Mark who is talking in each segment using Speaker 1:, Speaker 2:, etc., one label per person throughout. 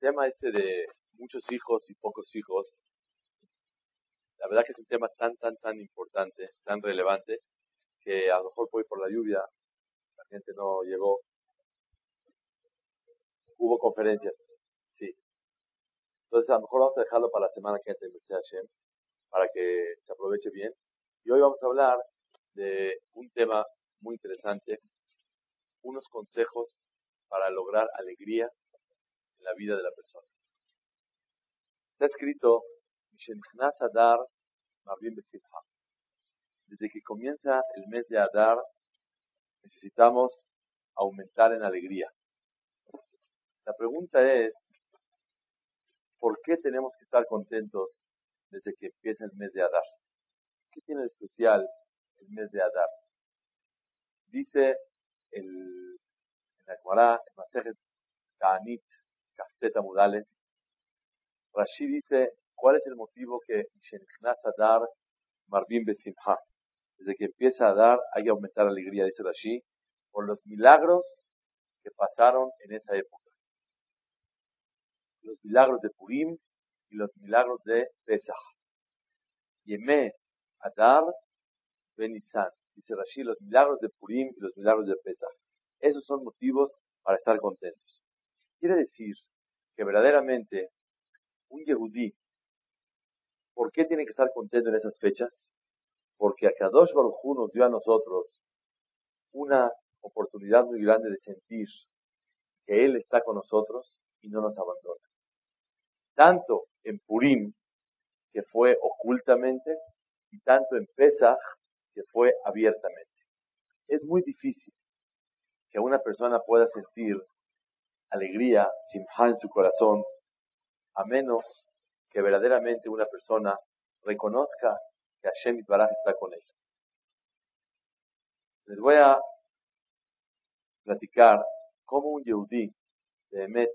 Speaker 1: tema este de muchos hijos y pocos hijos, la verdad que es un tema tan, tan, tan importante, tan relevante, que a lo mejor fue por la lluvia, la gente no llegó. Hubo conferencias, sí. Entonces a lo mejor vamos a dejarlo para la semana que entra, para que se aproveche bien. Y hoy vamos a hablar de un tema muy interesante, unos consejos para lograr alegría en la vida de la persona. Está escrito, Desde que comienza el mes de Adar, necesitamos aumentar en alegría. La pregunta es, ¿por qué tenemos que estar contentos desde que empieza el mes de Adar? ¿Qué tiene de especial el mes de Adar? Dice el, en la Gemara, el Masejet Ta'anit, Cafteta Mudales, Rashi dice, ¿cuál es el motivo que Adar Marbim Besimha? Desde que empieza a dar hay que aumentar la alegría, dice Rashi, por los milagros que pasaron en esa época. Los milagros de Purim y los milagros de Pesach. Yemé Adar Benisan. Dice Rashi, los milagros de Purim y los milagros de Pesach. Esos son motivos para estar contentos. Quiere decir que verdaderamente un Yehudí, ¿por qué tiene que estar contento en esas fechas? Porque Akadosh Baruj Hu nos dio a nosotros una oportunidad muy grande de sentir que Él está con nosotros y no nos abandona. Tanto en Purim, que fue ocultamente, y tanto en Pesach, que fue abiertamente. Es muy difícil que una persona pueda sentir alegría, simha en su corazón, a menos que verdaderamente una persona reconozca que Hashem Baraj está con ella. Les voy a platicar cómo un Yehudí de Emet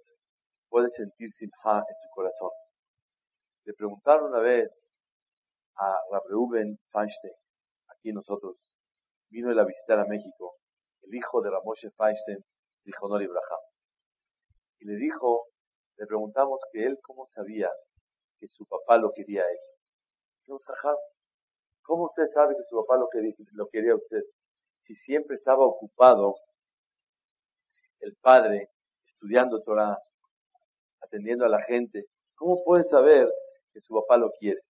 Speaker 1: puede sentir simha en su corazón. Le preguntaron una vez a Reuben Feinstein, aquí nosotros, vino él a visitar a México, el hijo de Ramoshe Feinstein, dijo Nori Ibrahim. Le dijo, le preguntamos que él cómo sabía que su papá lo quería a él. ¿Cómo usted sabe que su papá lo quería, lo quería a usted? Si siempre estaba ocupado el padre estudiando Torah, atendiendo a la gente, ¿cómo puede saber que su papá lo quiere?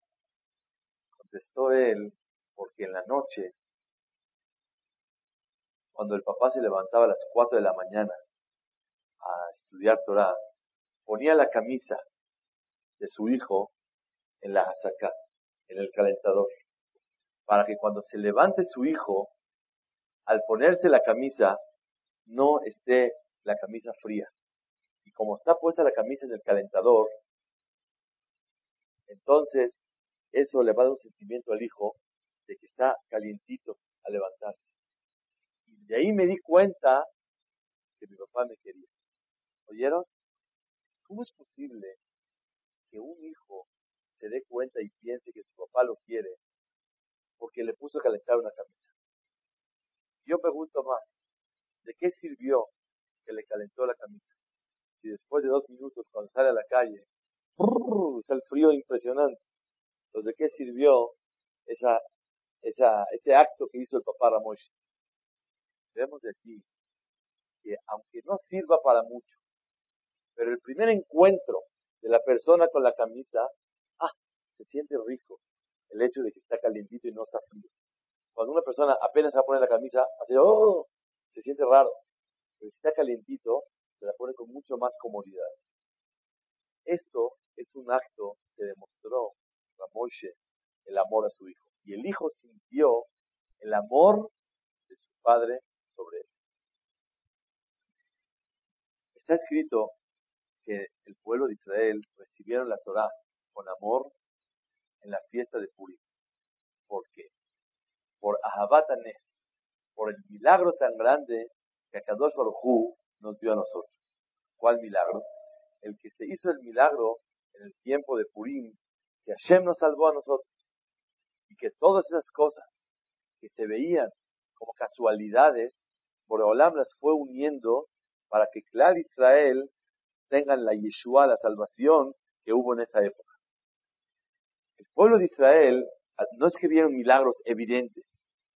Speaker 1: Contestó él, porque en la noche, cuando el papá se levantaba a las 4 de la mañana a estudiar Torah, ponía la camisa de su hijo en la hazaká, en el calentador, para que cuando se levante su hijo, al ponerse la camisa, no esté la camisa fría. Y como está puesta la camisa en el calentador, entonces eso le va a dar un sentimiento al hijo de que está calientito al levantarse. Y de ahí me di cuenta que mi papá me quería. ¿Oyeron? ¿Cómo es posible que un hijo se dé cuenta y piense que su papá lo quiere porque le puso a calentar una camisa? Yo pregunto más, ¿de qué sirvió que le calentó la camisa? Si después de dos minutos, cuando sale a la calle, es el frío impresionante. Entonces, ¿de qué sirvió ese acto que hizo el papá Ramosh? Vemos de aquí que aunque no sirva para mucho, pero el primer encuentro de la persona con la camisa, ah, se siente rico el hecho de que está calientito y no está frío. Cuando una persona apenas se va a poner la camisa, hace, oh, se siente raro. Pero si está calientito, se la pone con mucho más comodidad. Esto es un acto que demostró Ramoshe el amor a su hijo. Y el hijo sintió el amor de su padre sobre él. Está escrito que el pueblo de Israel recibieron la Torah con amor en la fiesta de Purim. ¿Por qué? Por Ahabatanes, por el milagro tan grande que Akadosh Baruj nos dio a nosotros. ¿Cuál milagro? El que se hizo el milagro en el tiempo de Purim, que Hashem nos salvó a nosotros. Y que todas esas cosas que se veían como casualidades, Boreolam las fue uniendo para que Clar Israel tengan la Yeshua, la salvación que hubo en esa época. El pueblo de Israel no es que vieron milagros evidentes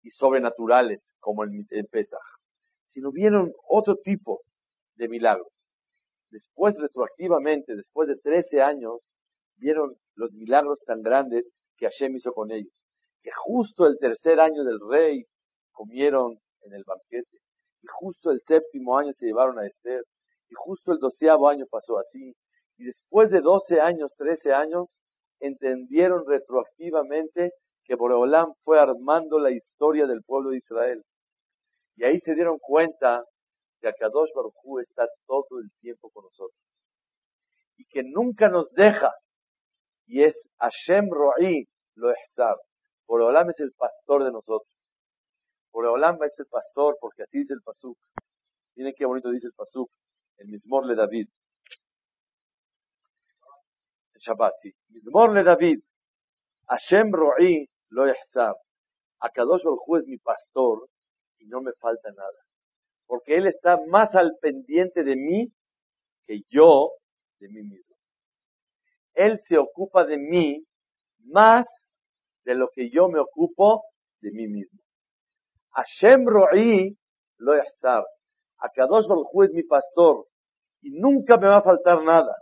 Speaker 1: y sobrenaturales como en, en Pesach, sino vieron otro tipo de milagros. Después, retroactivamente, después de 13 años, vieron los milagros tan grandes que Hashem hizo con ellos. Que justo el tercer año del rey comieron en el banquete. Y justo el séptimo año se llevaron a Esther. Y justo el doceavo año pasó así. Y después de 12 años, 13 años, entendieron retroactivamente que Boreolam fue armando la historia del pueblo de Israel. Y ahí se dieron cuenta que Akadosh Baruj está todo el tiempo con nosotros. Y que nunca nos deja. Y es Hashem Ro'i lo Ehzab. Boreolam es el pastor de nosotros. Boreolam es el pastor porque así dice el Pasuk. Miren qué bonito dice el Pasuk. El Mismor le David. El Shabbat, sí. Mismor le David. Hashem Ro'i lo Ehzab. Akadosh Baruj es mi pastor y no me falta nada porque Él está más al pendiente de mí que yo de mí mismo. Él se ocupa de mí más de lo que yo me ocupo de mí mismo. Hashem Ro'i lo yahsar. Akadosh Baruj es mi pastor y nunca me va a faltar nada.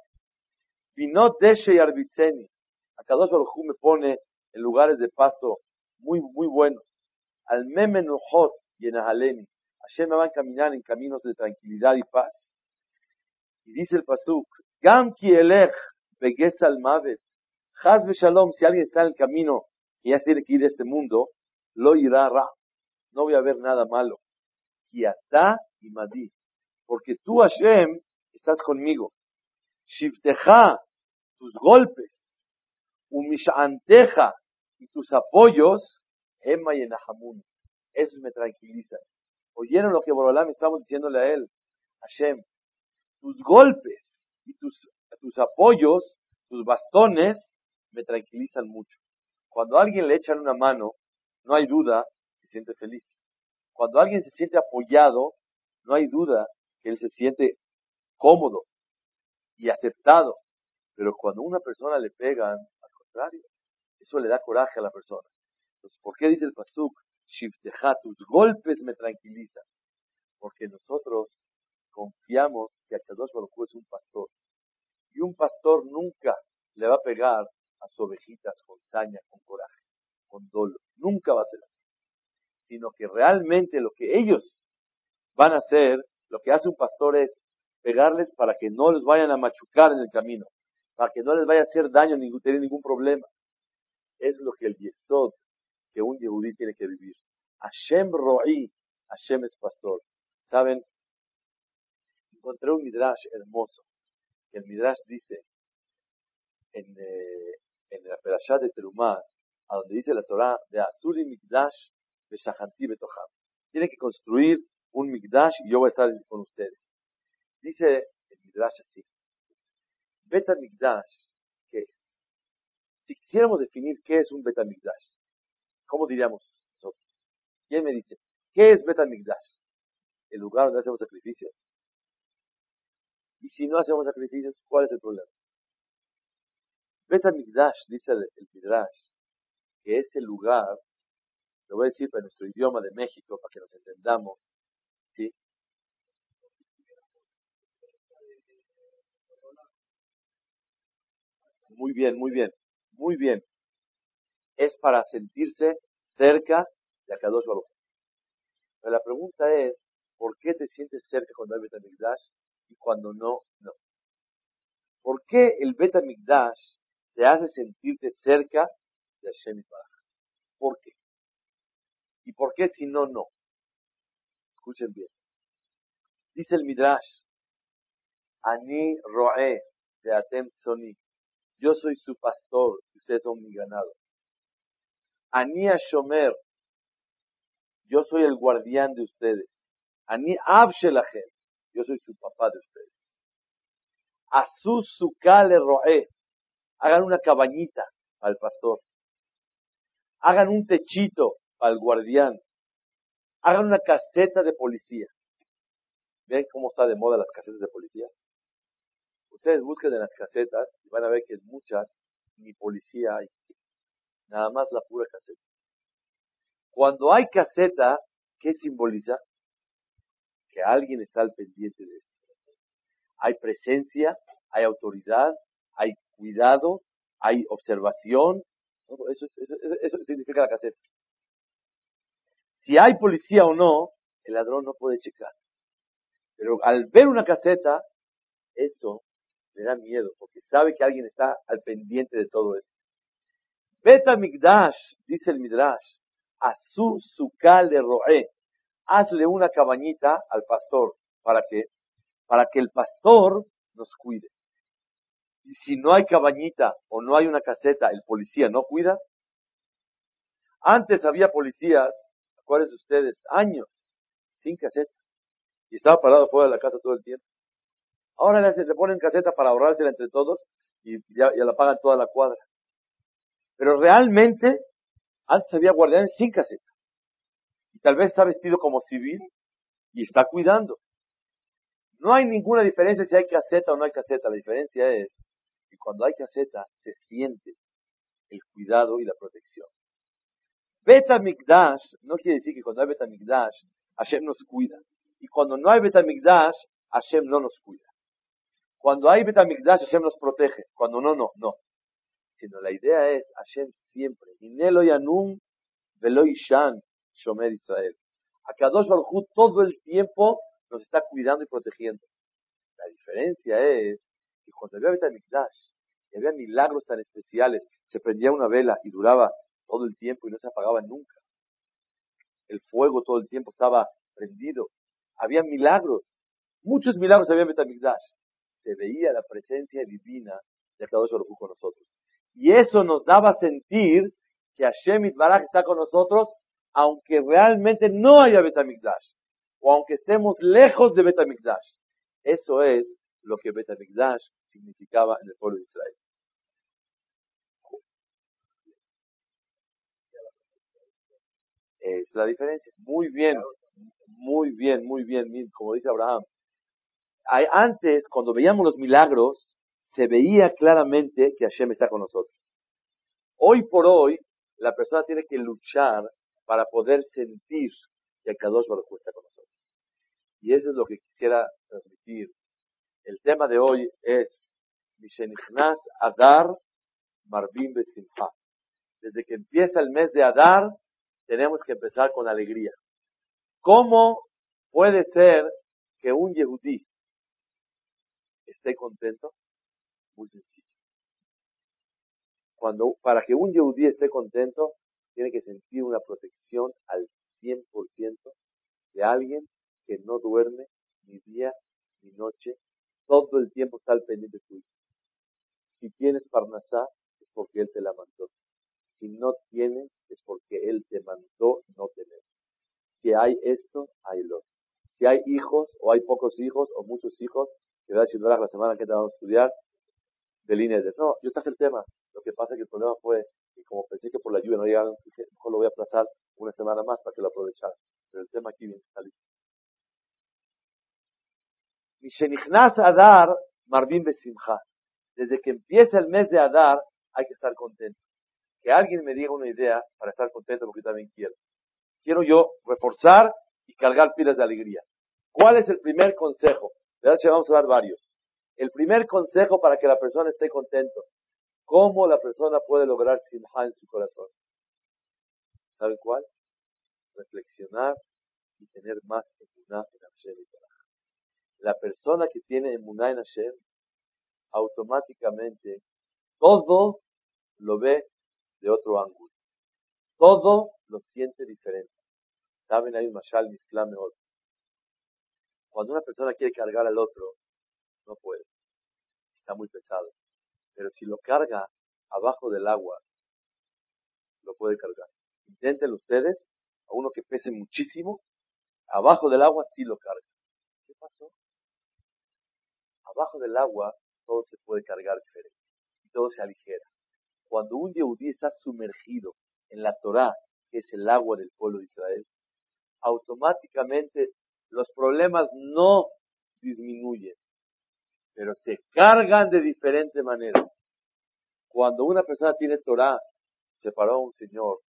Speaker 1: Vino Deshe y Arbitzeni. Akadosh Baruj me pone en lugares de pasto muy, muy buenos. Al Memenuhot y en Ahaleni. Hashem me va a caminar en caminos de tranquilidad y paz. Y dice el Pasuk, Gam ki elech al mavet. Haz shalom, si alguien está en el camino y ya tiene que ir de este mundo, lo irá ra. No voy a ver nada malo. Kiata y madi. Porque tú, Hashem, estás conmigo. Shifteja, tus golpes, umishanteja y tus apoyos, Emma y Enahamun. Eso me tranquiliza. ¿Oyeron lo que Borolam estamos diciéndole a él? Hashem, tus golpes y tus, tus apoyos, tus bastones, me tranquilizan mucho. Cuando a alguien le echan una mano, no hay duda se siente feliz. Cuando alguien se siente apoyado, no hay duda que él se siente cómodo y aceptado. Pero cuando a una persona le pegan, al contrario, eso le da coraje a la persona. Entonces, ¿por qué dice el Pasuk? Shifteja, tus golpes me tranquilizan. Porque nosotros confiamos que Akadosh Baruj es un pastor. Y un pastor nunca le va a pegar a sus ovejitas con saña, con coraje, con dolor. Nunca va a ser así. Sino que realmente lo que ellos van a hacer, lo que hace un pastor es pegarles para que no les vayan a machucar en el camino, para que no les vaya a hacer daño, ni tener ningún problema. Es lo que el Yesod que un yehudí tiene que vivir. Hashem ro'i, Hashem es pastor. ¿Saben? Encontré un midrash hermoso. El midrash dice en, eh, en la perashá de Terumah, a donde dice la Torah, de Azuri Mikdash Beshahanti Betoham. Tiene que construir un Mikdash y yo voy a estar con ustedes. Dice el midrash así. Beta Mikdash, ¿qué es? Si quisiéramos definir qué es un Beta Mikdash, ¿Cómo diríamos nosotros? ¿Quién me dice? ¿Qué es Betamigdash? El lugar donde hacemos sacrificios. Y si no hacemos sacrificios, ¿cuál es el problema? Betamigdash, dice el, el Midrash, que es el lugar, lo voy a decir para nuestro idioma de México, para que nos entendamos, ¿sí? Muy bien, muy bien, muy bien es para sentirse cerca de Akadosh Baruch. Pero la pregunta es, ¿por qué te sientes cerca cuando hay Betamigdash y cuando no, no? ¿Por qué el Betamigdash te hace sentirte cerca de Hashem y ¿Por qué? ¿Y por qué si no, no? Escuchen bien. Dice el Midrash, Ani Roe de Atem Soni. Yo soy su pastor ustedes son mi ganado. Ani Shomer, yo soy el guardián de ustedes. Ani Abshelahem, yo soy su papá de ustedes. Asus Sukale Roe, hagan una cabañita al pastor. Hagan un techito al guardián. Hagan una caseta de policía. ¿Ven cómo está de moda las casetas de policía? Ustedes busquen en las casetas y van a ver que en muchas ni policía hay. Nada más la pura caseta. Cuando hay caseta, ¿qué simboliza? Que alguien está al pendiente de esto. Hay presencia, hay autoridad, hay cuidado, hay observación. Eso, eso significa la caseta. Si hay policía o no, el ladrón no puede checar. Pero al ver una caseta, eso le da miedo, porque sabe que alguien está al pendiente de todo eso. Beta Migdash, dice el Midrash, a su sucal de roe, hazle una cabañita al pastor, ¿para que Para que el pastor nos cuide. Y si no hay cabañita o no hay una caseta, el policía no cuida. Antes había policías, acuérdense ustedes, años, sin caseta. Y estaba parado fuera de la casa todo el tiempo. Ahora le, le ponen caseta para ahorrársela entre todos y ya, la pagan toda la cuadra. Pero realmente, antes había guardianes sin caseta. Y tal vez está vestido como civil y está cuidando. No hay ninguna diferencia si hay caseta o no hay caseta. La diferencia es que cuando hay caseta se siente el cuidado y la protección. Beta Mikdash no quiere decir que cuando hay Beta Mikdash Hashem nos cuida. Y cuando no hay Betamigdash, Hashem no nos cuida. Cuando hay Betamigdash, Hashem nos protege. Cuando no, no, no. Sino la idea es Hashem siempre. Inelo Yanum Velo Ishan Shomer Israel. Akadosh Baruj todo el tiempo nos está cuidando y protegiendo. La diferencia es que cuando había Betamigdash y había milagros tan especiales, se prendía una vela y duraba todo el tiempo y no se apagaba nunca el fuego todo el tiempo estaba prendido. Había milagros, muchos milagros había en Betamigdash. Se veía la presencia divina de Akadosh Baruj con nosotros. Y eso nos daba a sentir que Hashem Barak está con nosotros, aunque realmente no haya Betamigdash, o aunque estemos lejos de Betamigdash. Eso es lo que Betamigdash significaba en el pueblo de Israel. Es la diferencia. Muy bien, muy bien, muy bien, como dice Abraham. Antes, cuando veíamos los milagros, se veía claramente que Hashem está con nosotros. Hoy por hoy, la persona tiene que luchar para poder sentir que Kadosh Baruj está con nosotros. Y eso es lo que quisiera transmitir. El tema de hoy es Mishenichnas Adar Marbim Besimha. Desde que empieza el mes de Adar, tenemos que empezar con alegría. ¿Cómo puede ser que un yehudí esté contento? Muy sencillo. Cuando, para que un yehudí esté contento, tiene que sentir una protección al 100% de alguien que no duerme ni día ni noche, todo el tiempo está al pendiente tuyo. Si tienes parnasá, es porque él te la mandó. Si no tienes, es porque Él te mandó no tener. Si hay esto, hay lo. Si hay hijos, o hay pocos hijos, o muchos hijos, que va a decir la semana que te vamos a estudiar, de líneas de, no, yo traje el tema. Lo que pasa es que el problema fue que como pensé que por la lluvia no llegaron, dije, mejor lo voy a aplazar una semana más para que lo aprovechara. Pero el tema aquí viene, está listo. Mishenichnas Adar, Marvin Besimcha. Desde que empieza el mes de Adar, hay que estar contento que alguien me diga una idea para estar contento porque también quiero. Quiero yo reforzar y cargar pilas de alegría. ¿Cuál es el primer consejo? Vamos a dar varios. El primer consejo para que la persona esté contento. ¿Cómo la persona puede lograr simha en su corazón? ¿Sabe cuál? Reflexionar y tener más emuná en Hashem y La persona que tiene emuná en Hashem, automáticamente todo lo ve de otro ángulo. Todo lo siente diferente. ¿Saben? Hay un mashal flame otro. Cuando una persona quiere cargar al otro, no puede. Está muy pesado. Pero si lo carga abajo del agua, lo puede cargar. Intenten ustedes, a uno que pese muchísimo, abajo del agua sí lo carga. ¿Qué pasó? Abajo del agua todo se puede cargar diferente. Y todo se aligera. Cuando un yehudí está sumergido en la Torah, que es el agua del pueblo de Israel, automáticamente los problemas no disminuyen, pero se cargan de diferente manera. Cuando una persona tiene Torah, se paró un señor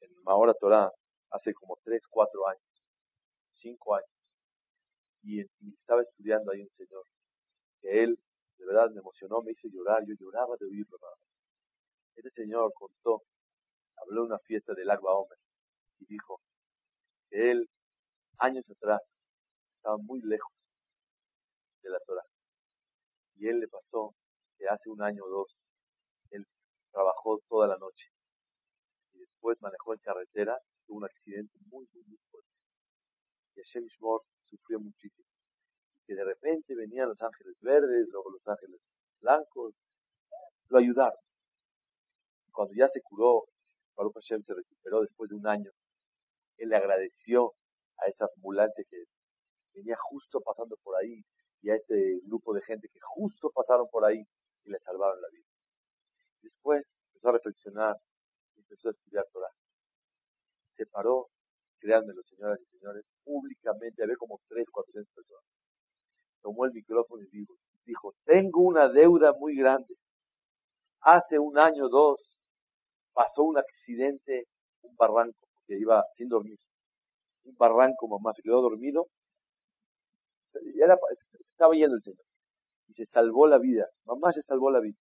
Speaker 1: en Mahora Torah hace como 3, 4 años, 5 años, y, estaba estudiando ahí un señor, que él de verdad me emocionó, me hizo llorar, yo lloraba de oírlo. Este señor contó, habló de una fiesta del Agua Omer y dijo que él, años atrás, estaba muy lejos de la Torah. Y él le pasó que hace un año o dos, él trabajó toda la noche y después manejó en carretera, tuvo un accidente muy, muy, muy fuerte. Y Hashem Ishmor sufrió muchísimo. Y que de repente venían los ángeles verdes, luego los ángeles blancos, lo ayudaron. Cuando ya se curó, Baruch Hashem se recuperó después de un año, él le agradeció a esa ambulancia que venía justo pasando por ahí y a este grupo de gente que justo pasaron por ahí y le salvaron la vida. Después empezó a reflexionar y empezó a estudiar Torah. Se paró, créanmelo, señoras y señores, públicamente, había como 3, 400 personas. Tomó el micrófono y dijo, dijo, tengo una deuda muy grande. Hace un año o dos pasó un accidente, un barranco, que iba sin dormir. Un barranco, mamá, se quedó dormido. Estaba yendo el Señor. Y se salvó la vida. Mamá se salvó la vida.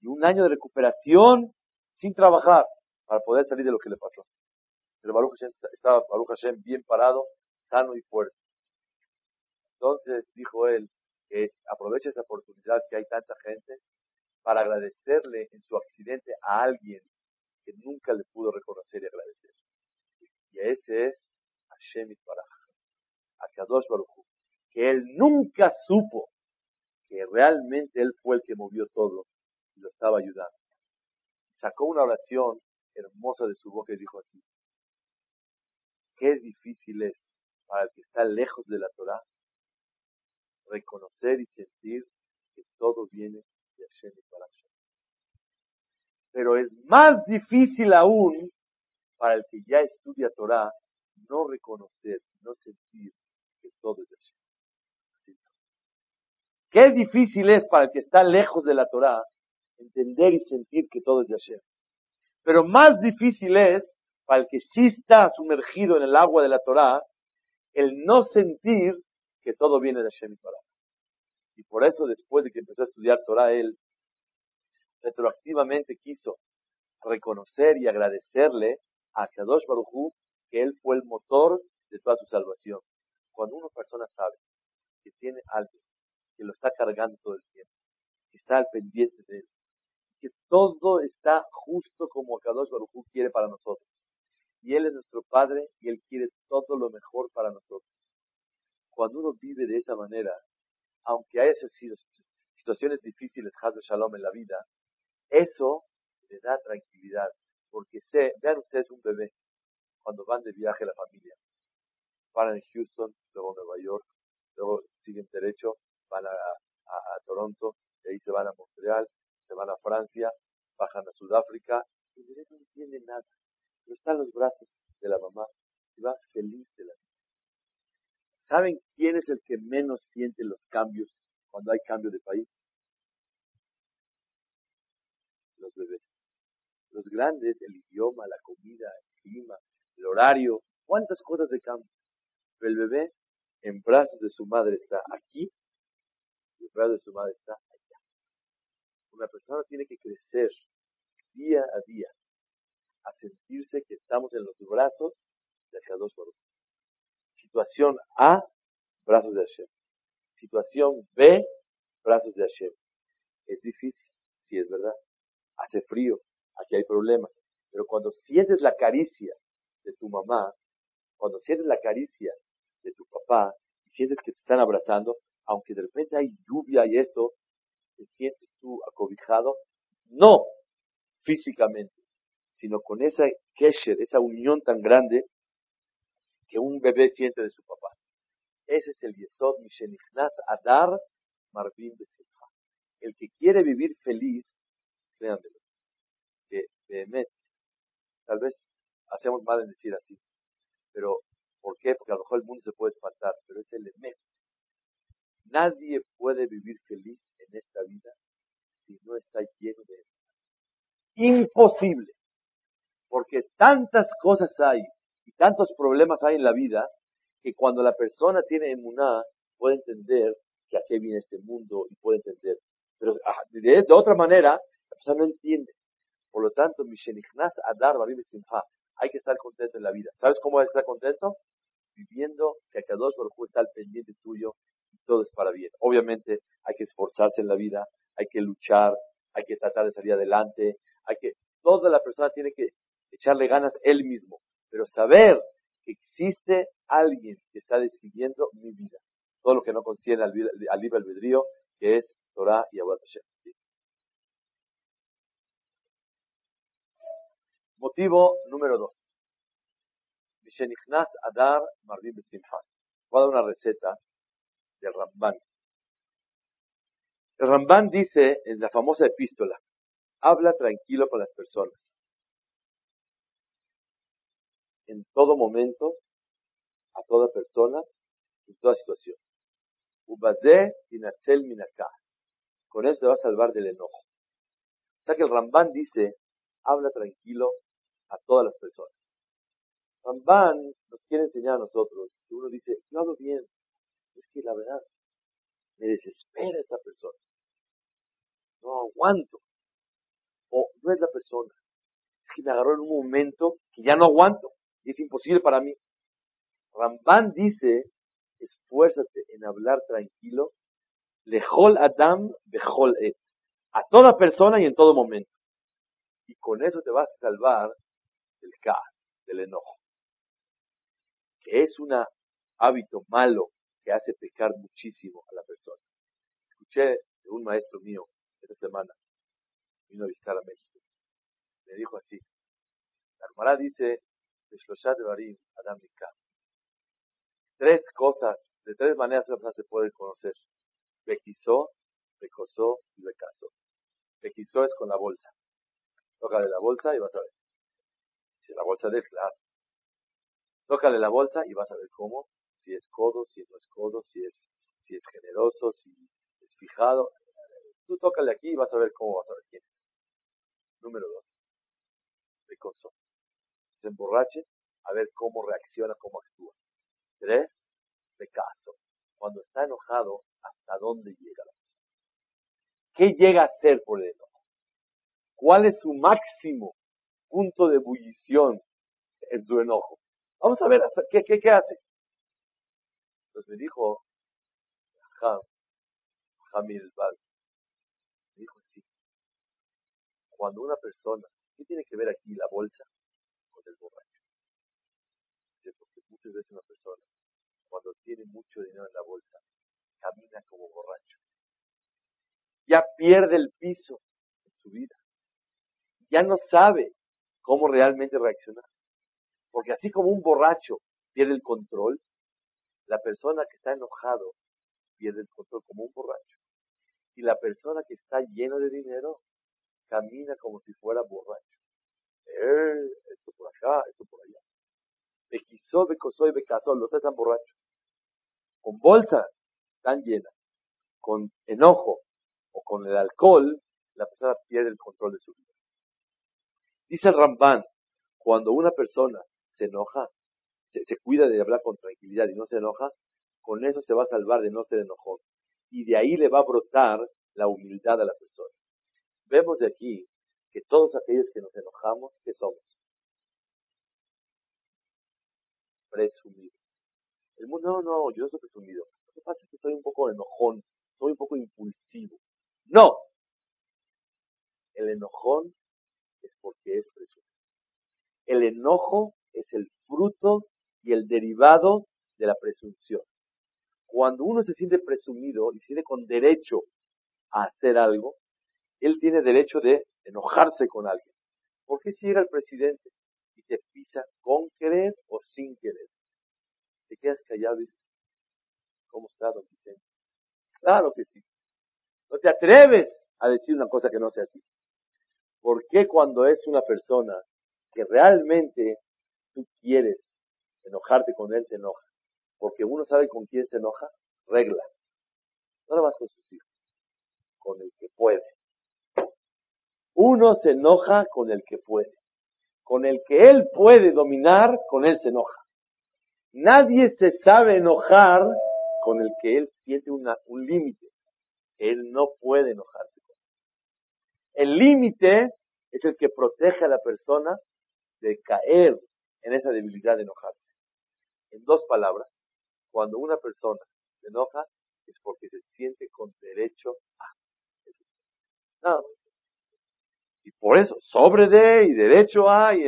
Speaker 1: Y un año de recuperación sin trabajar para poder salir de lo que le pasó. Pero Baruch Hashem estaba Baruch Hashem bien parado, sano y fuerte. Entonces dijo él que aproveche esa oportunidad que hay tanta gente para agradecerle en su accidente a alguien que nunca le pudo reconocer y agradecer. Y ese es Hashem a Kadosh Baruch que él nunca supo que realmente él fue el que movió todo y lo estaba ayudando. Sacó una oración hermosa de su boca y dijo así, qué difícil es para el que está lejos de la Torah reconocer y sentir que todo viene de Hashem y para. Pero es más difícil aún para el que ya estudia Torah no reconocer, no sentir que todo es de Hashem. Qué difícil es para el que está lejos de la Torah entender y sentir que todo es de Hashem. Pero más difícil es para el que sí está sumergido en el agua de la Torah el no sentir que todo viene de Hashem y Torah. Y por eso después de que empezó a estudiar Torah, él retroactivamente quiso reconocer y agradecerle a Kadosh Baruj que él fue el motor de toda su salvación. Cuando una persona sabe que tiene algo que lo está cargando todo el tiempo, que está al pendiente de él, que todo está justo como Kadosh Baruj quiere para nosotros. Y Él es nuestro Padre y Él quiere todo lo mejor para nosotros. Cuando uno vive de esa manera, aunque haya sido situaciones difíciles, Hazbe Shalom en la vida, eso le da tranquilidad. Porque sé, vean ustedes un bebé, cuando van de viaje la familia, paran en Houston, luego Nueva York, luego siguen derecho, van a, Toronto, de ahí se van a Montreal, se van a Francia, bajan a Sudáfrica, y el bebé no entiende nada. Pero está en los brazos de la mamá y va feliz de la vida. ¿Saben quién es el que menos siente los cambios cuando hay cambio de país? Los bebés. Los grandes, el idioma, la comida, el clima, el horario, cuántas cosas de cambio. Pero el bebé en brazos de su madre está aquí y en brazos de su madre está allá. Una persona tiene que crecer día a día a sentirse que estamos en los brazos de dos Baruch. Situación A, brazos de Hashem. Situación B, brazos de Hashem. Es difícil, sí es verdad. Hace frío, aquí hay problemas. Pero cuando sientes la caricia de tu mamá, cuando sientes la caricia de tu papá y sientes que te están abrazando, aunque de repente hay lluvia y esto, te sientes tú acobijado, no físicamente, sino con esa kesher, esa unión tan grande que un bebé siente de su papá. Ese es el Yesod Mishenichnas Adar Marvin Besimha. El que quiere vivir feliz, créanmelo, que Behemet, tal vez hacemos mal en decir así, pero ¿por qué? Porque a lo mejor el mundo se puede espantar, pero es el Emet. Nadie puede vivir feliz en esta vida si no está lleno de él. Imposible. Porque tantas cosas hay y tantos problemas hay en la vida que cuando la persona tiene emuná puede entender que a qué viene este mundo y puede entender. Pero ah, de, otra manera, la persona no entiende. Por lo tanto, Adar hay que estar contento en la vida. ¿Sabes cómo estar contento? Viviendo que Kadosh Baruj está al pendiente tuyo todo es para bien. Obviamente hay que esforzarse en la vida, hay que luchar, hay que tratar de salir adelante, hay que, toda la persona tiene que echarle ganas él mismo, pero saber que existe alguien que está decidiendo mi vida, todo lo que no concierne al, libre albedrío, que es Torah y Abad Hashem. Motivo número dos. Mishenichnas Adar. Voy a dar una receta del Ramban. El Ramban dice en la famosa epístola, habla tranquilo con las personas. En todo momento, a toda persona, en toda situación. Ubazé inachel minakas. Con eso te va a salvar del enojo. O sea que el Ramban dice, habla tranquilo a todas las personas. Ramban nos quiere enseñar a nosotros que uno dice, yo hablo bien. Es que la verdad, me desespera esta persona. No aguanto. O no es la persona. Es que me agarró en un momento que ya no aguanto. Y es imposible para mí. Ramban dice, esfuérzate en hablar tranquilo. Lejol Adam bejol et. A toda persona y en todo momento. Y con eso te vas a salvar del caos, del enojo. Que es un hábito malo que hace pecar muchísimo a la persona. Escuché de un maestro mío esta semana, vino a visitar a México. Me dijo así, la Armará dice, de Tres cosas, de tres maneras una se puede conocer. Bequizó, becosó y becasó. Bequizó es con la bolsa. Tócale la bolsa y vas a ver. Si la bolsa de claro. Tócale la bolsa y vas a ver cómo, si es codo, si no es codo, si es, si es generoso, si es fijado. Tú tócale aquí y vas a ver cómo vas a ver quién es. Número dos. Becosó. Se emborrache a ver cómo reacciona, cómo actúa. Tres, de caso. Cuando está enojado, ¿hasta dónde llega la persona? ¿Qué llega a hacer por el enojo? ¿Cuál es su máximo punto de ebullición en su enojo? Vamos a ver qué, qué, qué hace. Entonces me dijo Jamil Baz, me dijo así, cuando una persona, ¿qué tiene que ver aquí la bolsa con el borracho? Porque muchas veces una persona cuando tiene mucho dinero en la bolsa, camina como borracho. Ya pierde el piso en su vida. Ya no sabe cómo realmente reaccionar. Porque así como un borracho pierde el control, la persona que está enojado pierde el control como un borracho. Y la persona que está lleno de dinero camina como si fuera borracho. Eh, esto por acá, esto por allá. Me quiso, me cosó y los están borrachos con bolsa tan llena, con enojo o con el alcohol, la persona pierde el control de su vida. Dice el Ramban, cuando una persona se enoja, se, cuida de hablar con tranquilidad y no se enoja, con eso se va a salvar de no ser enojón. Y de ahí le va a brotar la humildad a la persona. Vemos de aquí que todos aquellos que nos enojamos, ¿qué somos? Presumidos. El mundo, no, no, yo soy presumido. Lo que pasa es que soy un poco enojón, soy un poco impulsivo. No. El enojón es porque es presumido. El enojo es el fruto y el derivado de la presunción. Cuando uno se siente presumido y siente con derecho a hacer algo, él tiene derecho de enojarse con alguien. ¿Por qué si era el presidente y te pisa con querer o sin querer? te quedas callado y dices, ¿cómo está don Vicente? Claro que sí. No te atreves a decir una cosa que no sea así. ¿Por qué cuando es una persona que realmente tú quieres enojarte con él, te enoja? Porque uno sabe con quién se enoja, regla. No nada más con sus hijos, con el que puede. Uno se enoja con el que puede. Con el que él puede dominar, con él se enoja. Nadie se sabe enojar con el que él siente un límite. Él no puede enojarse con él. El límite es el que protege a la persona de caer en esa debilidad de enojarse. En dos palabras, cuando una persona se enoja es porque se siente con derecho a. Nada Y por eso, sobre de y derecho a y,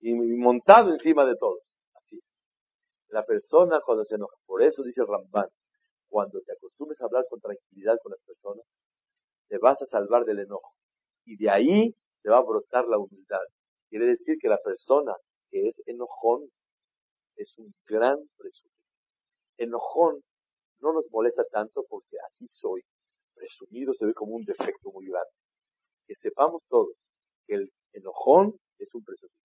Speaker 1: y montado encima de todos. Así es. La persona cuando se enoja, por eso dice Ramban, cuando te acostumbres a hablar con tranquilidad con las personas, te vas a salvar del enojo. Y de ahí te va a brotar la humildad. Quiere decir que la persona que es enojón es un gran presumido. Enojón no nos molesta tanto porque así soy. Presumido se ve como un defecto muy grande. Que sepamos todos que el enojón es un presumido.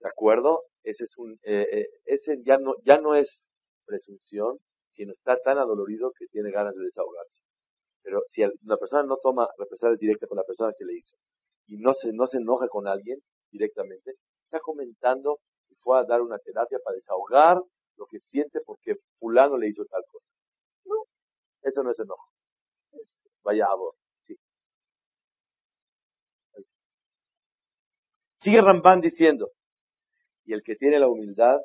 Speaker 1: ¿De acuerdo? Ese es un, eh, eh, ese ya no, ya no es presunción, sino está tan adolorido que tiene ganas de desahogarse. Pero si una persona no toma represalias directas con la persona que le hizo y no se, no se enoja con alguien directamente, está comentando y fue a dar una terapia para desahogar lo que siente porque fulano le hizo tal cosa. No, eso no es enojo. vaya amor. Sí. Sigue Ramban diciendo, y el que tiene la humildad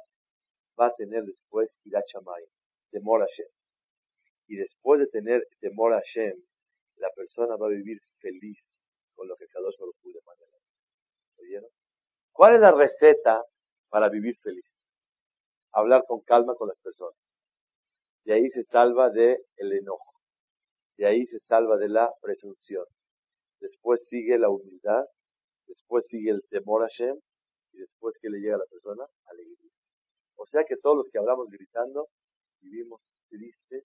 Speaker 1: va a tener después irachamay, temor a Hashem. Y después de tener temor a Hashem, la persona va a vivir feliz con lo que Kadosh Baruch Hu le manda. ¿Oyeron? ¿Cuál es la receta para vivir feliz? Hablar con calma con las personas. De ahí se salva del el enojo. De ahí se salva de la presunción. Después sigue la humildad. Después sigue el temor a Hashem y después que le llega a la persona, alegría. O sea que todos los que hablamos gritando, vivimos tristes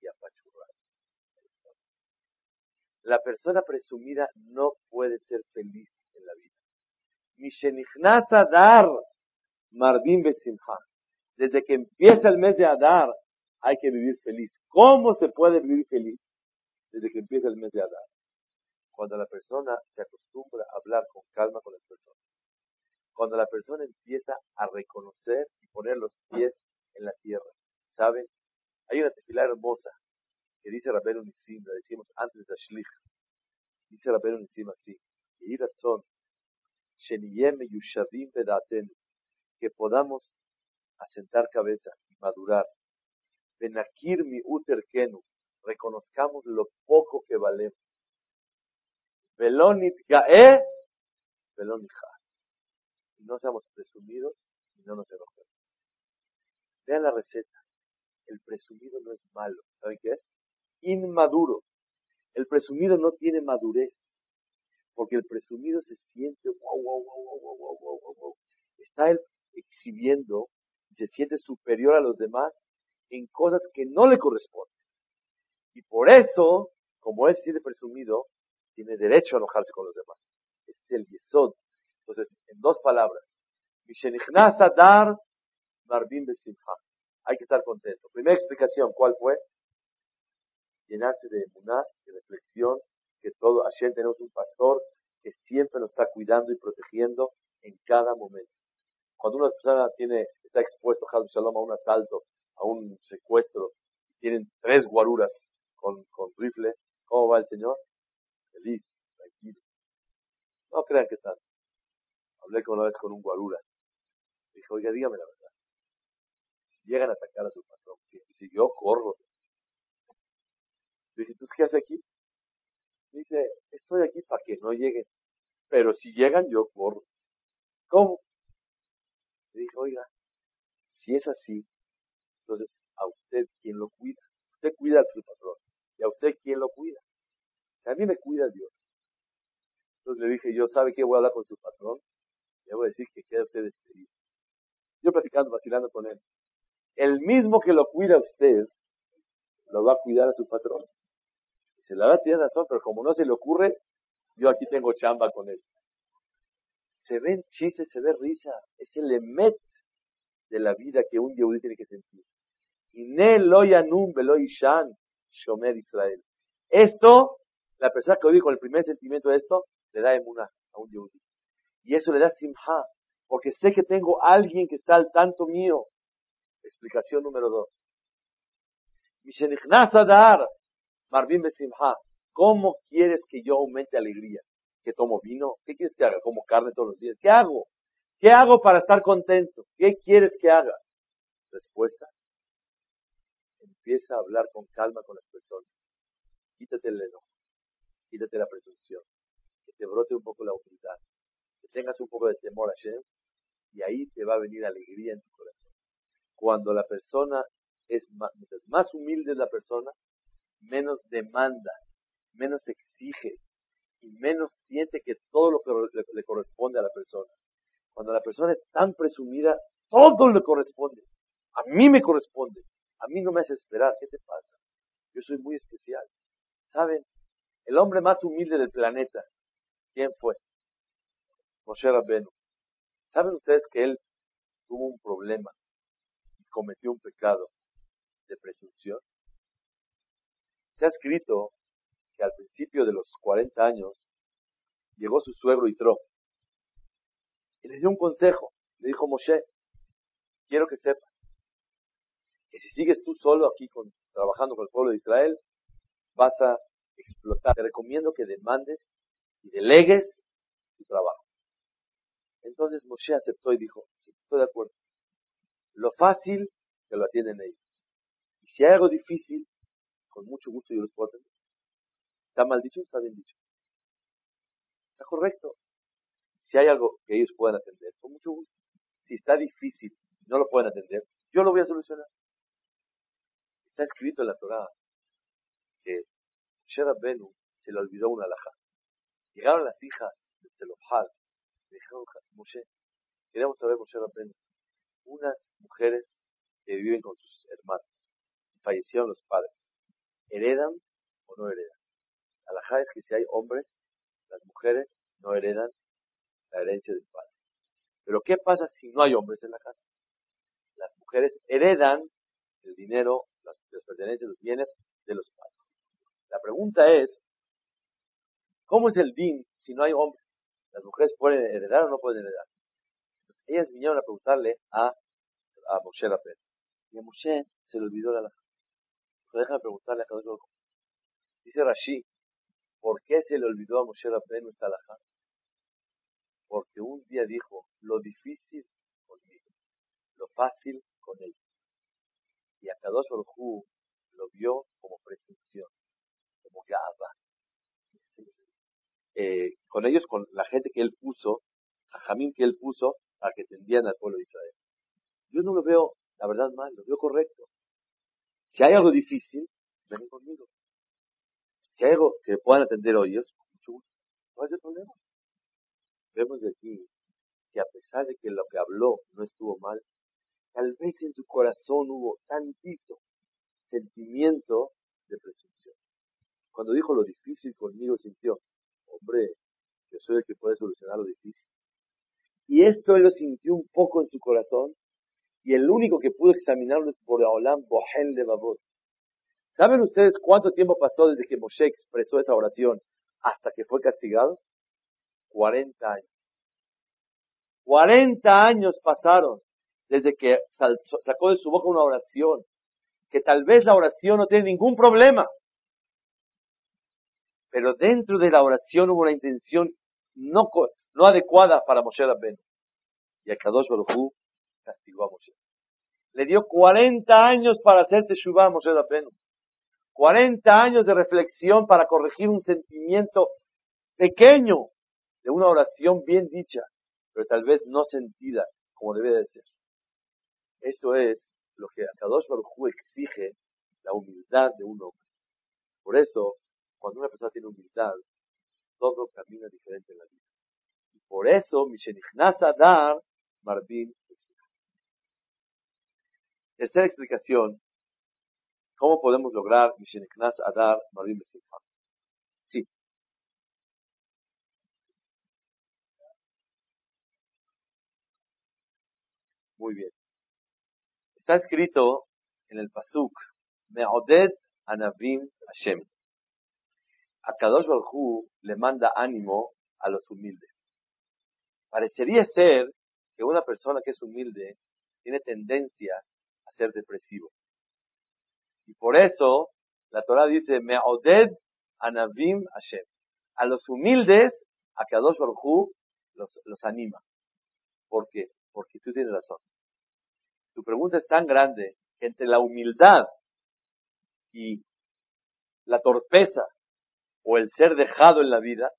Speaker 1: y apachurrados. La persona presumida no puede ser feliz en la vida. Mishenichnasa dar mardim besimha. Desde que empieza el mes de Adar, hay que vivir feliz. ¿Cómo se puede vivir feliz? Desde que empieza el mes de Adar. Cuando la persona se acostumbra a hablar con calma con las personas cuando la persona empieza a reconocer y poner los pies en la tierra. ¿Saben? Hay una tefilá hermosa que dice Rabbeinu Nisim, la decimos antes de Ashlich. Dice Rabbeinu Nisim así, que podamos asentar cabeza y madurar. Benakir mi uterkenu, reconozcamos lo poco que valemos. Velonit gae, velonit no seamos presumidos y no nos enojemos. Vean la receta. El presumido no es malo. ¿Saben qué es? Inmaduro. El presumido no tiene madurez. Porque el presumido se siente, wow, wow, wow, wow, wow, wow, wow, Está él exhibiendo y se siente superior a los demás en cosas que no le corresponden. Y por eso, como él se siente presumido, tiene derecho a enojarse con los demás. es el yesod entonces, en dos palabras, dar Hay que estar contento. Primera explicación, ¿cuál fue? Llenarse de emuná, de reflexión, que todo, ayer tenemos un pastor que siempre nos está cuidando y protegiendo en cada momento. Cuando una persona tiene, está expuesto, Shalom, a un asalto, a un secuestro, tienen tres guaruras con, con rifle, ¿cómo va el Señor? Feliz, tranquilo. No crean que tanto. Hablé con una vez con un guarura. Dije, oiga, dígame la verdad. Llegan a atacar a su patrón, si yo corro. dije, ¿tú qué hace aquí? Dice, estoy aquí para que no lleguen. Pero si llegan, yo corro. ¿Cómo? Dije, oiga, si es así, entonces a usted quién lo cuida. Usted cuida a su patrón. ¿Y a usted quién lo cuida? A mí me cuida Dios. Entonces le dije, yo, ¿sabe qué? Voy a hablar con su patrón a decir que queda usted despedido. Yo platicando, vacilando con él. El mismo que lo cuida usted, lo va a cuidar a su patrón. Se la a tiene razón, pero como no se le ocurre, yo aquí tengo chamba con él. Se ven chistes, se ve risa. Es el emet de la vida que un yehudí tiene que sentir. Shomer Israel. Esto, la persona que vive con el primer sentimiento de esto, le da emuna a un yehudí. Y eso le da simha, porque sé que tengo alguien que está al tanto mío. Explicación número dos. dar Marvin Besimha. ¿Cómo quieres que yo aumente alegría? ¿Que tomo vino? ¿Qué quieres que haga? ¿Como carne todos los días? ¿Qué hago? ¿Qué hago para estar contento? ¿Qué quieres que haga? Respuesta. Empieza a hablar con calma con las personas. Quítate el enojo. Quítate la presunción. Que te brote un poco la humildad. Que tengas un poco de temor a Shem. Y ahí te va a venir alegría en tu corazón. Cuando la persona es más, más humilde la persona, menos demanda, menos exige y menos siente que todo lo que le, corresponde a la persona. Cuando la persona es tan presumida, todo le corresponde. A mí me corresponde. A mí no me hace esperar. ¿Qué te pasa? Yo soy muy especial. ¿Saben? El hombre más humilde del planeta, ¿quién fue? Moshe Rabbenu. ¿Saben ustedes que él tuvo un problema y cometió un pecado de presunción? Se ha escrito que al principio de los 40 años llegó su suegro Itro y le dio un consejo. Le dijo, Moshe, quiero que sepas que si sigues tú solo aquí trabajando con el pueblo de Israel, vas a explotar. Te recomiendo que demandes y delegues tu trabajo. Entonces Moshe aceptó y dijo, sí, estoy de acuerdo. Lo fácil, que lo atienden ellos. Y si hay algo difícil, con mucho gusto yo los puedo atender. ¿Está mal dicho está bien dicho? Está correcto. Si hay algo que ellos puedan atender, con mucho gusto. Si está difícil no lo pueden atender, yo lo voy a solucionar. Está escrito en la Torah que Moshe Benu se le olvidó una alhaja. Llegaron las hijas de Zelofhad Moshe, queremos saber, Moshe Benu, unas mujeres que viven con sus hermanos. Fallecieron los padres heredan o no heredan. Alajá es que si hay hombres, las mujeres no heredan la herencia del padre. Pero ¿qué pasa si no hay hombres en la casa? Las mujeres heredan el dinero, las, pertenencias, los bienes de los padres. La pregunta es, ¿cómo es el din si no hay hombres? ¿Las mujeres pueden heredar o no pueden heredar? Entonces, ellas vinieron a preguntarle a, a Moshe Rapel. Y a Moshe se le olvidó la alajá déjame preguntarle a cada uno. Dice Rashi, ¿por qué se le olvidó a Moshe Rabbeinu esta alajá? Porque un día dijo, lo difícil conmigo, lo fácil con él. Y a Kadosh Hu lo vio como presunción, como gaba. Eh, con ellos, con la gente que él puso, a Jamín que él puso, para que tendían al pueblo de Israel. Yo no lo veo, la verdad, mal, lo veo correcto. Si hay algo difícil, ven conmigo. Si hay algo que puedan atender ellos. No hay problema. Vemos de aquí que a pesar de que lo que habló no estuvo mal, tal vez en su corazón hubo tantito sentimiento de presunción. Cuando dijo lo difícil conmigo, sintió, hombre, yo soy el que puede solucionar lo difícil. Y esto él lo sintió un poco en su corazón y el único que pudo examinarlo es por Olam Bohel de Babot. ¿Saben ustedes cuánto tiempo pasó desde que Moshe expresó esa oración hasta que fue castigado? 40 años. 40 años pasaron desde que sacó de su boca una oración, que tal vez la oración no tiene ningún problema, pero dentro de la oración hubo una intención no, no adecuada para Moshe Rabbeinu. Y a Kadosh Baruj castigó a Moshe. Le dio 40 años para hacer Teshuvah a Moshe Rabbeinu. 40 años de reflexión para corregir un sentimiento pequeño de una oración bien dicha, pero tal vez no sentida como debe de ser. Eso es lo que Kadosh Baruj exige, la humildad de un hombre. Por eso, cuando una persona tiene humildad, todo camina diferente en la vida. Y por eso, Mishenichnas Adar, Marvin Tercera explicación, ¿Cómo podemos lograr Misheneknas Adar Marim Besimcha? Sí. Muy bien. Está escrito en el Pasuk, Me'oded Anavim Hashem. A Kadosh Baruj le manda ánimo a los humildes. Parecería ser que una persona que es humilde tiene tendencia a ser depresivo. Y por eso la Torah dice, Me'oded Anavim Hashem. A los humildes, a Kadosh Baruj los, los anima. ¿Por qué? Porque tú tienes razón. Tu pregunta es tan grande que entre la humildad y la torpeza o el ser dejado en la vida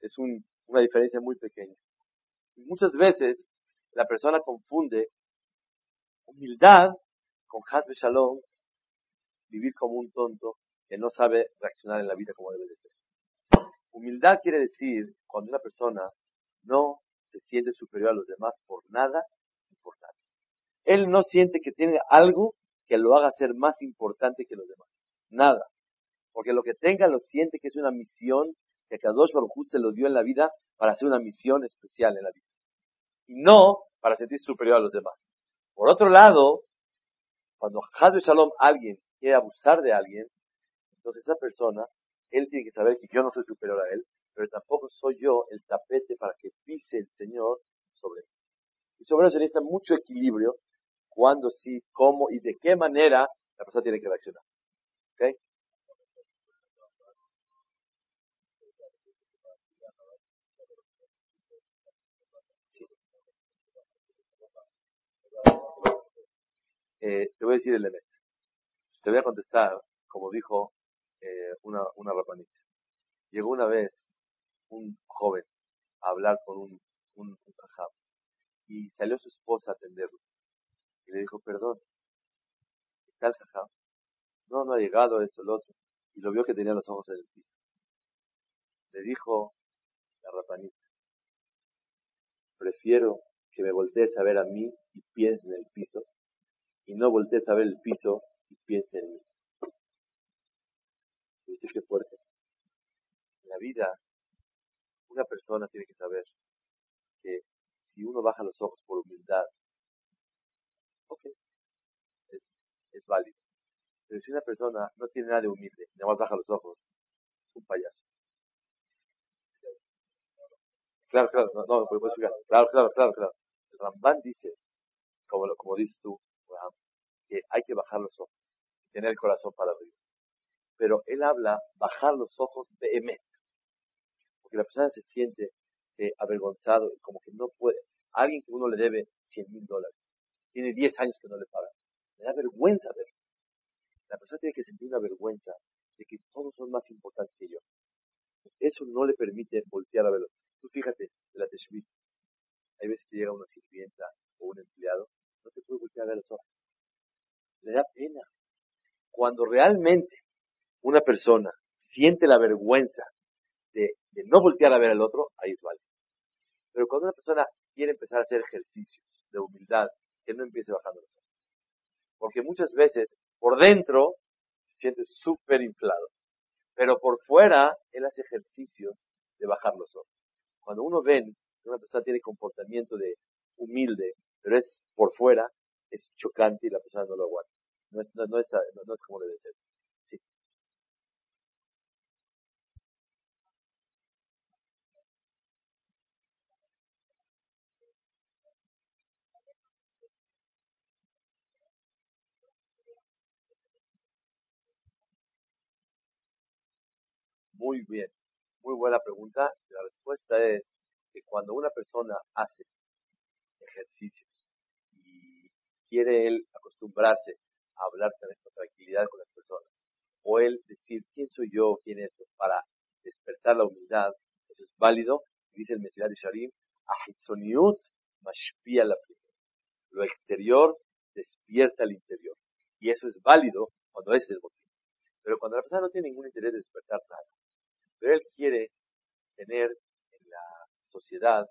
Speaker 1: es una diferencia muy pequeña. muchas veces la persona confunde humildad con hasbe shalom, vivir como un tonto que no sabe reaccionar en la vida como debe de ser. Humildad quiere decir cuando una persona no se siente superior a los demás por nada importante. Él no siente que tiene algo que lo haga ser más importante que los demás. Nada. Porque lo que tenga lo siente que es una misión que Kadosh Baruj se lo dio en la vida para hacer una misión especial en la vida. Y no para sentirse superior a los demás. Por otro lado, cuando Hadwe Shalom alguien quiere abusar de alguien, entonces esa persona, él tiene que saber que yo no soy superior a él, pero tampoco soy yo el tapete para que pise el Señor sobre él. Y sobre eso necesita mucho equilibrio, cuándo sí, cómo y de qué manera la persona tiene que reaccionar. ¿Okay? Eh, te voy a decir el elemento. Te voy a contestar, como dijo eh, una, una rapanita. Llegó una vez un joven a hablar con un, un, y salió su esposa a atenderlo. Y le dijo, perdón, ¿está el jajam? No, no ha llegado eso, el otro. Y lo vio que tenía los ojos en el piso. Le dijo la rapanita, prefiero que me voltees a ver a mí y piense en el piso y no voltees a ver el piso y piense en mí. ¿Viste qué fuerte? En la vida, una persona tiene que saber que si uno baja los ojos por humildad, ok, es, es válido. Pero si una persona no tiene nada de humilde, nada más baja los ojos, es un payaso. Claro, claro, no, no, puedo explicar. Claro, claro, claro, claro. El Ramban dice, como, como dices tú, que hay que bajar los ojos, tener el corazón para arriba. Pero él habla bajar los ojos de Emet, porque la persona se siente eh, avergonzado y como que no puede. alguien que uno le debe 100 mil dólares, tiene 10 años que no le paga, le da vergüenza verlo. La persona tiene que sentir una vergüenza de que todos son más importantes que yo. Pues eso no le permite voltear a verlo. Tú fíjate, la Teshvit, hay veces que llega una sirvienta o un empleado, te puede voltear a ver los ojos le da pena. Cuando realmente una persona siente la vergüenza de, no voltear a ver al otro, ahí es válido. Pero cuando una persona quiere empezar a hacer ejercicios de humildad, que no empiece bajando los ojos. Porque muchas veces por dentro se siente súper inflado, pero por fuera él hace ejercicios de bajar los ojos. Cuando uno ve que una persona tiene comportamiento de humilde, pero es por fuera, es chocante y la persona no lo aguanta. No es, no, no es, no, es como debe ser. Sí. Muy bien, muy buena pregunta. La respuesta es que cuando una persona hace ejercicios. Quiere él acostumbrarse a hablar con tranquilidad con las personas, o él decir quién soy yo, quién es para despertar la humildad, eso es válido, dice el Mesías de Sharim, mashpia la Lo exterior despierta el interior. Y eso es válido cuando es el motivo. Pero cuando la persona no tiene ningún interés de despertar nada, pero él quiere tener en la sociedad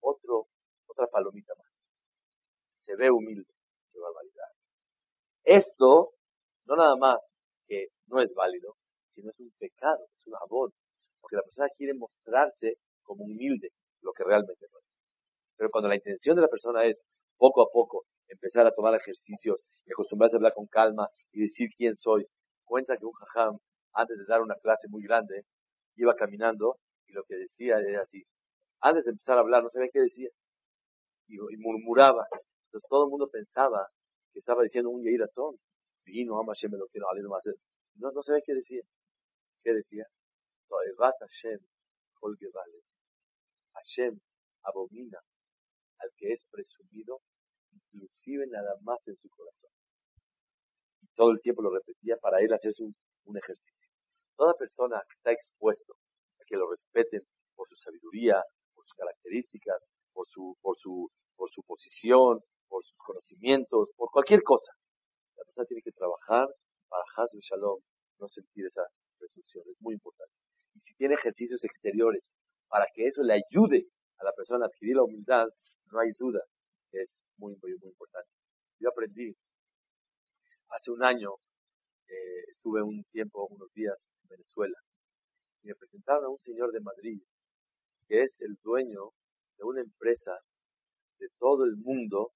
Speaker 1: otro, otra palomita más. Se ve humilde, barbaridad. Esto no nada más que no es válido, sino es un pecado, es un abón, porque la persona quiere mostrarse como humilde, lo que realmente no es. Pero cuando la intención de la persona es poco a poco empezar a tomar ejercicios y acostumbrarse a hablar con calma y decir quién soy, cuenta que un jajam, antes de dar una clase muy grande, iba caminando y lo que decía era así. Antes de empezar a hablar, no sabía qué decía. Y, murmuraba. Entonces todo el mundo pensaba que estaba diciendo un Yehiratón. Vino, ama Hashem, lo quiero, no, no sabía qué decía. ¿Qué decía? Hashem, Hashem abomina al que es presumido, inclusive nada más en su corazón. Y todo el tiempo lo repetía para él hacerse un, un ejercicio. Toda persona que está expuesto a que lo respeten por su sabiduría, por sus características, por su, por su, por su posición, por sus conocimientos, por cualquier cosa. La persona tiene que trabajar para Hazbe Shalom, no sentir esa presunción. Es muy importante. Y si tiene ejercicios exteriores para que eso le ayude a la persona a adquirir la humildad, no hay duda es muy, muy, muy importante. Yo aprendí hace un año, eh, estuve un tiempo, unos días en Venezuela, y me presentaron a un señor de Madrid, que es el dueño de una empresa de todo el mundo,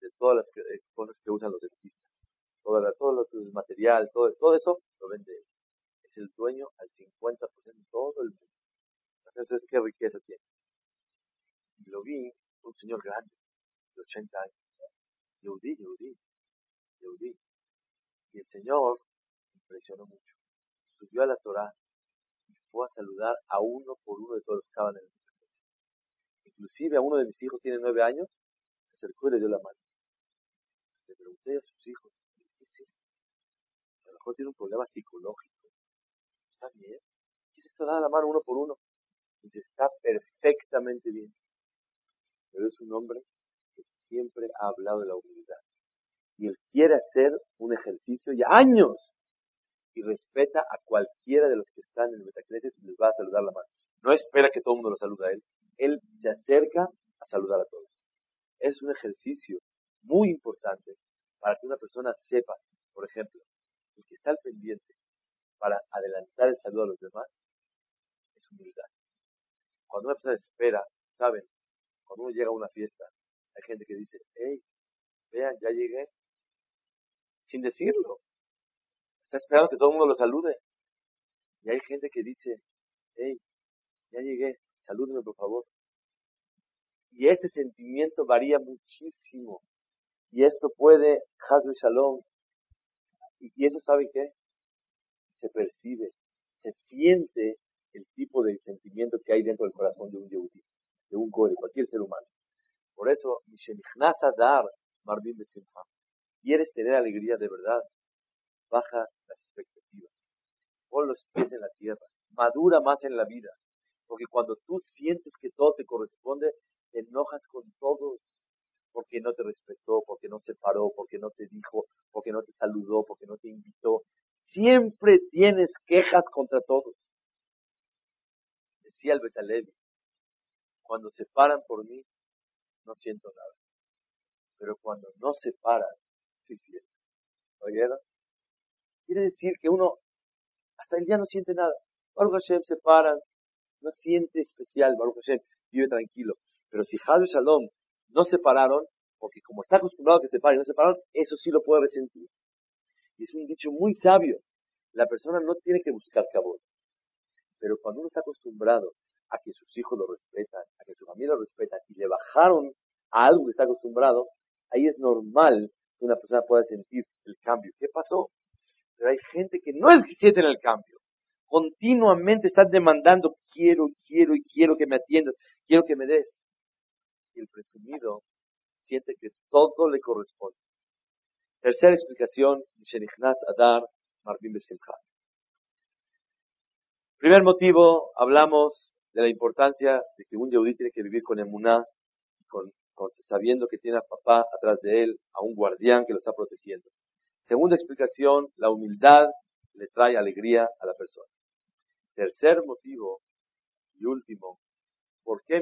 Speaker 1: de todas las eh, cosas que usan los dentistas. Todo, todo el material, todo, todo eso lo vende él. Es el dueño al 50% de todo el mundo. Entonces, ¿qué riqueza tiene? Y lo vi, un señor grande, de 80 años. Yehudí, Yehudí, Yehudí. Y el Señor impresionó mucho. Subió a la Torah y fue a saludar a uno por uno de todos los que estaban en el Inclusive a uno de mis hijos tiene nueve años, se acercó y le dio la mano. Le pregunté a sus hijos, ¿qué es esto? A lo mejor tiene un problema psicológico. ¿Está bien? ¿Qué es? Dar la mano uno por uno. Dice, está perfectamente bien. Pero es un hombre que siempre ha hablado de la humildad. Y él quiere hacer un ejercicio ya años y respeta a cualquiera de los que están en el Metacneses y les va a saludar la mano. No espera que todo el mundo lo salude a él. Él se acerca a saludar a todos. Es un ejercicio muy importante para que una persona sepa, por ejemplo, el que está al pendiente para adelantar el saludo a los demás es humildad. Cuando una persona espera, saben, cuando uno llega a una fiesta, hay gente que dice, hey, vean, ya llegué, sin decirlo. Está esperando que todo el mundo lo salude. Y hay gente que dice, hey, ya llegué, salúdeme por favor. Y ese sentimiento varía muchísimo. Y esto puede, Shalom, y, eso sabe qué? Se percibe, se siente el tipo de sentimiento que hay dentro del corazón de un yehudi, de un goy, de cualquier ser humano. Por eso, Dar Marvin Besimha. ¿Quieres tener alegría de verdad? Baja las expectativas. Pon los pies en la tierra. Madura más en la vida. Porque cuando tú sientes que todo te corresponde, te enojas con todos. Porque no te respetó, porque no se paró, porque no te dijo, porque no te saludó, porque no te invitó. Siempre tienes quejas contra todos. Decía el Betalevi, cuando se paran por mí, no siento nada. Pero cuando no se paran, sí siento. ¿Oyeron? Quiere decir que uno hasta el día no siente nada. Baruch Hashem se paran, no siente especial, Baruch Hashem, vive tranquilo. Pero si Had y Shalom no se pararon, porque como está acostumbrado a que se paren y no se pararon, eso sí lo puede resentir. Y es un dicho muy sabio. La persona no tiene que buscar cabot. Pero cuando uno está acostumbrado a que sus hijos lo respetan, a que su familia lo respeta, y le bajaron a algo que está acostumbrado, ahí es normal que una persona pueda sentir el cambio. ¿Qué pasó? Pero hay gente que no es que el cambio continuamente estás demandando, quiero, quiero y quiero que me atiendas, quiero que me des. Y el presumido siente que todo le corresponde. Tercera explicación, Adar Marvin Primer motivo, hablamos de la importancia de que un yehudí tiene que vivir con emuná, con, sabiendo que tiene a papá atrás de él, a un guardián que lo está protegiendo. Segunda explicación, la humildad le trae alegría a la persona. Tercer motivo y último, ¿por qué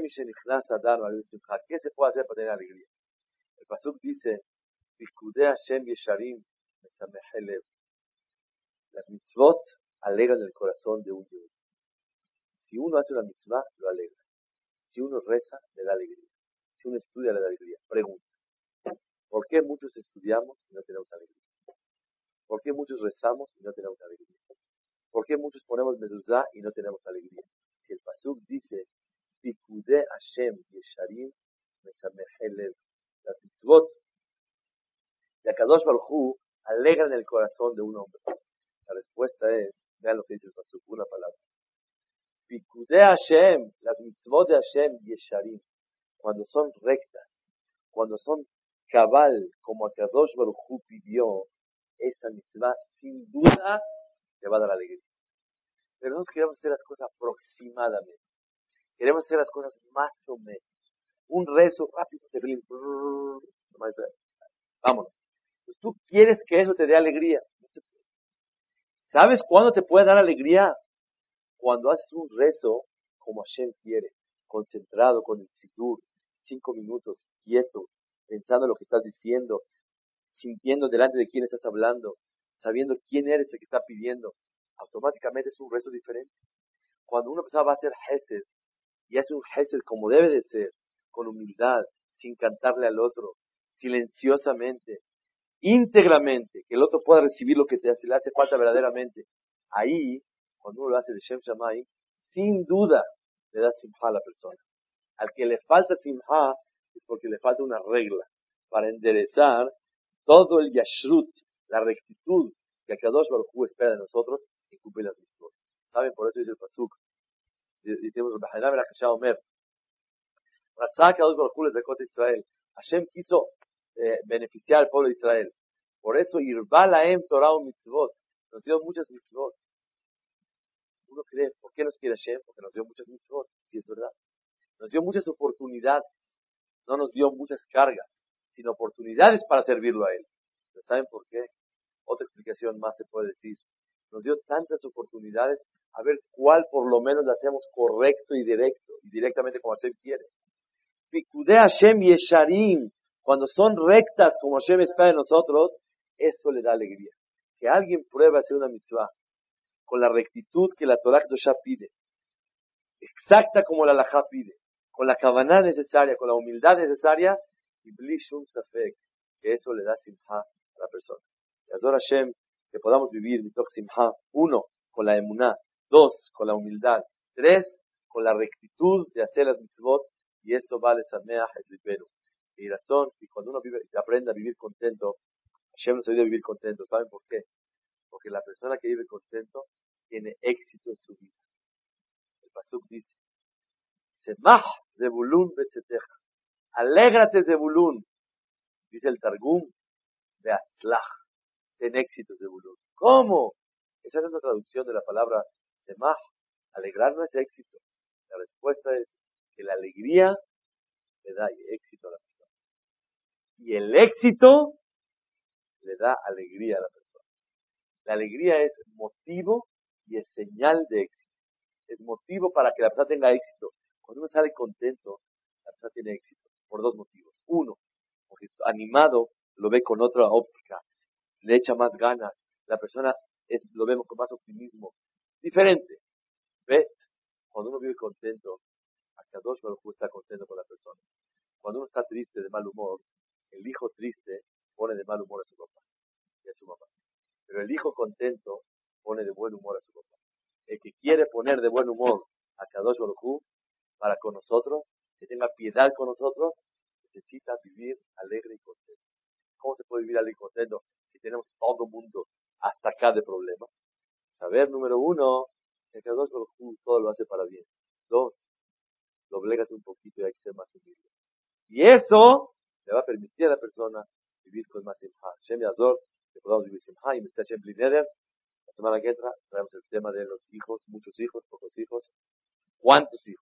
Speaker 1: a dar ¿Qué se puede hacer para tener alegría? El Pasuk dice, Las mitzvot alegran el corazón de un Dios. Si uno hace una mitzvah, lo alegra. Si uno reza, le da alegría. Si uno estudia, le da alegría. Pregunta. ¿Por qué muchos estudiamos y no tenemos alegría? ¿Por qué muchos rezamos y no tenemos alegría? ¿Por qué muchos ponemos mezuzá y no tenemos alegría? Si el pasuk dice, Pikude Hashem Yesharim Mesamehelev, las mitzvot de Akadosh Baruj alegran el corazón de un hombre. La respuesta es, vean lo que dice el pasuk, una palabra. Pikude Hashem, las mitzvot de Hashem Yesharim, cuando son rectas, cuando son cabal, como Akadosh Baruj pidió, esa mitzvah sin duda te va a dar alegría. Pero nosotros queremos hacer las cosas aproximadamente. Queremos hacer las cosas más o menos. Un rezo rápido, vámonos. Pues tú quieres que eso te dé alegría. ¿Sabes cuándo te puede dar alegría? Cuando haces un rezo como Hashem quiere, concentrado con el sidur, cinco minutos, quieto, pensando en lo que estás diciendo, sintiendo delante de quién estás hablando, sabiendo quién eres el que está pidiendo, automáticamente es un rezo diferente. Cuando uno va a hacer Hesed, y hace un Hesed como debe de ser, con humildad, sin cantarle al otro, silenciosamente, íntegramente, que el otro pueda recibir lo que te hace, le hace falta verdaderamente. Ahí, cuando uno lo hace de Shem Shamay, sin duda le da simha a la persona. Al que le falta simha es porque le falta una regla para enderezar todo el yashrut, la rectitud que Akadosh Baruj espera de nosotros y cumplir las mitzvot. ¿Saben? Por eso dice el Pasuk. Decimos, Bajanam el Akashah Omer. Ratzak Akadosh Baruj de Kota Israel. Hashem quiso eh, beneficiar al pueblo de Israel. Por eso, Irba Laem Torah mitzvot. Nos dio muchas mitzvot. Uno cree, ¿por qué nos quiere Hashem? Porque nos dio muchas mitzvot. Si es verdad. Nos dio muchas oportunidades. No nos dio muchas cargas, sino oportunidades para servirlo a Él. ¿Saben por qué? Otra explicación más se puede decir. Nos dio tantas oportunidades a ver cuál por lo menos la hacemos correcto y directo, y directamente como Hashem quiere. Pikude Hashem Yesharim, cuando son rectas como Hashem espera de nosotros, eso le da alegría. Que alguien pruebe hacer una mitzvah con la rectitud que la Torah ya pide, exacta como la Lajá pide, con la cabana necesaria, con la humildad necesaria, y Blishum Safek, que eso le da simha a la persona. Y adora Hashem, que podamos vivir mitok simha, uno, con la emuná, dos, con la humildad, tres, con la rectitud de hacer las mitzvot, y eso vale sameach el Y razón, y cuando uno vive, aprende a vivir contento, Hashem nos ayuda a vivir contento. ¿Saben por qué? Porque la persona que vive contento tiene éxito en su vida. El Pasuk dice, Semach Zebulun Betzeteja. Alégrate Zebulun. Dice el Targum de Atzlach. Ten éxito Zebulun. ¿Cómo? Esa es la traducción de la palabra Semach. Alegrar no es éxito. La respuesta es que la alegría le da éxito a la persona. Y el éxito le da alegría a la persona. La alegría es motivo y es señal de éxito. Es motivo para que la persona tenga éxito. Cuando uno sale contento, la persona tiene éxito. Por dos motivos. Uno, porque animado lo ve con otra óptica. Le echa más ganas. La persona es, lo vemos con más optimismo. Diferente. Ve, cuando uno vive contento, hasta dos está contento con la persona. Cuando uno está triste, de mal humor, el hijo triste pone de mal humor a su papá y a su mamá. Pero el hijo contento pone de buen humor a su papá. El que quiere poner de buen humor a Kadosh Baruj para con nosotros, que tenga piedad con nosotros, necesita vivir alegre y contento. ¿Cómo se puede vivir alegre y contento si tenemos todo el mundo hasta acá de problemas? Saber, número uno, que Kadosh Baruj todo lo hace para bien. Dos, doblégate un poquito y hay que ser más humilde. Y eso le va a permitir a la persona vivir con más simha. Shem Yazor, que podamos vivir simha y Mr. Shem Neder. La semana que entra traemos el tema de los hijos, muchos hijos, pocos hijos. ¿Cuántos hijos?